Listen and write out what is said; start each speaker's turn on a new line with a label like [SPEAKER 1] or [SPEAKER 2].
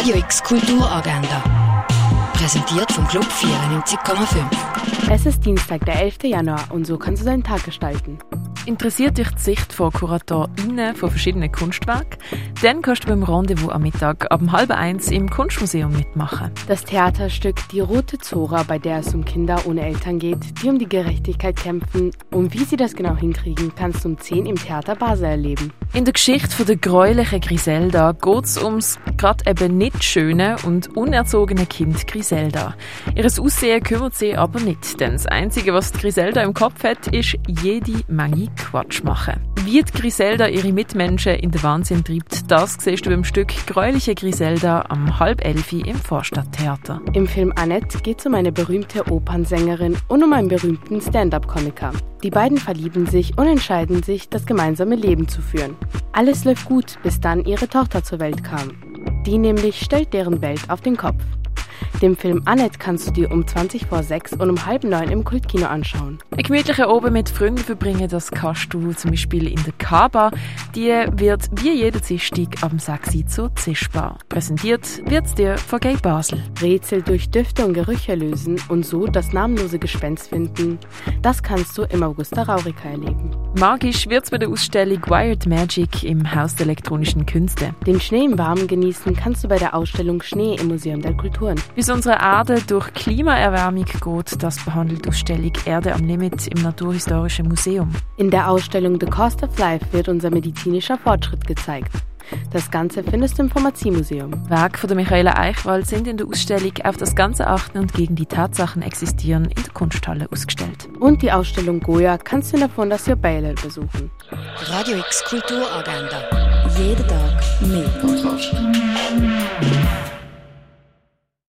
[SPEAKER 1] Radio X Kulturagenda. Präsentiert vom Club 94,5.
[SPEAKER 2] Es ist Dienstag, der 11. Januar und so kannst du deinen Tag gestalten.
[SPEAKER 3] Interessiert dich die Sicht von KuratorInnen von verschiedenen Kunstwerken? Dann kannst du beim Rendezvous am Mittag ab halb eins im Kunstmuseum mitmachen.
[SPEAKER 2] Das Theaterstück Die Rote Zora, bei der es um Kinder ohne Eltern geht, die um die Gerechtigkeit kämpfen und wie sie das genau hinkriegen, kannst du um 10 im Theater Basel erleben.
[SPEAKER 3] In der Geschichte von der gräulichen Griselda geht es ums gerade eben nicht schöne und unerzogene Kind Griselda. Ihres Aussehen kümmert sie aber nicht, denn das Einzige, was Griselda im Kopf hat, ist jede Menge Quatsch machen. Wie die Griselda ihre Mitmenschen in den Wahnsinn treibt, das siehst du beim Stück Gräuliche Griselda am halb elf im Vorstadttheater.
[SPEAKER 2] Im Film Annette geht es um eine berühmte Opernsängerin und um einen berühmten Stand-up-Komiker. Die beiden verlieben sich und entscheiden sich, das gemeinsame Leben zu führen. Alles läuft gut, bis dann ihre Tochter zur Welt kam. Die nämlich stellt deren Welt auf den Kopf. Den Film Annette kannst du dir um 20 vor 6 und um halb neun im Kultkino anschauen.
[SPEAKER 3] Ein gemütlicher Oben mit Freunden verbringen, das kannst du zum Beispiel in der Kaba. Die wird wie jede Dienstag am 6 zur Zischbar. Präsentiert wird es dir von Gay Basel.
[SPEAKER 2] Rätsel durch Düfte und Gerüche lösen und so das namenlose Gespenst finden, das kannst du im Augusta Raurica erleben.
[SPEAKER 3] Magisch wird es bei der Ausstellung Wired Magic im Haus der elektronischen Künste.
[SPEAKER 2] Den Schnee im Warmen genießen kannst du bei der Ausstellung Schnee im Museum der Kulturen.
[SPEAKER 3] Wie es unsere Erde durch Klimaerwärmung geht, das behandelt die Ausstellung Erde am Limit im Naturhistorischen Museum.
[SPEAKER 2] In der Ausstellung The Cost of Life wird unser medizinischer Fortschritt gezeigt. Das Ganze findest du im Pharmaziemuseum.
[SPEAKER 3] Werke von der Michaela Eichwald sind in der Ausstellung auf das Ganze achten und gegen die Tatsachen existieren in der Kunsthalle ausgestellt.
[SPEAKER 2] Und die Ausstellung Goya kannst du in der Fondation Baylor besuchen.
[SPEAKER 1] Radio X Kulturagenda. Jeden Tag mehr.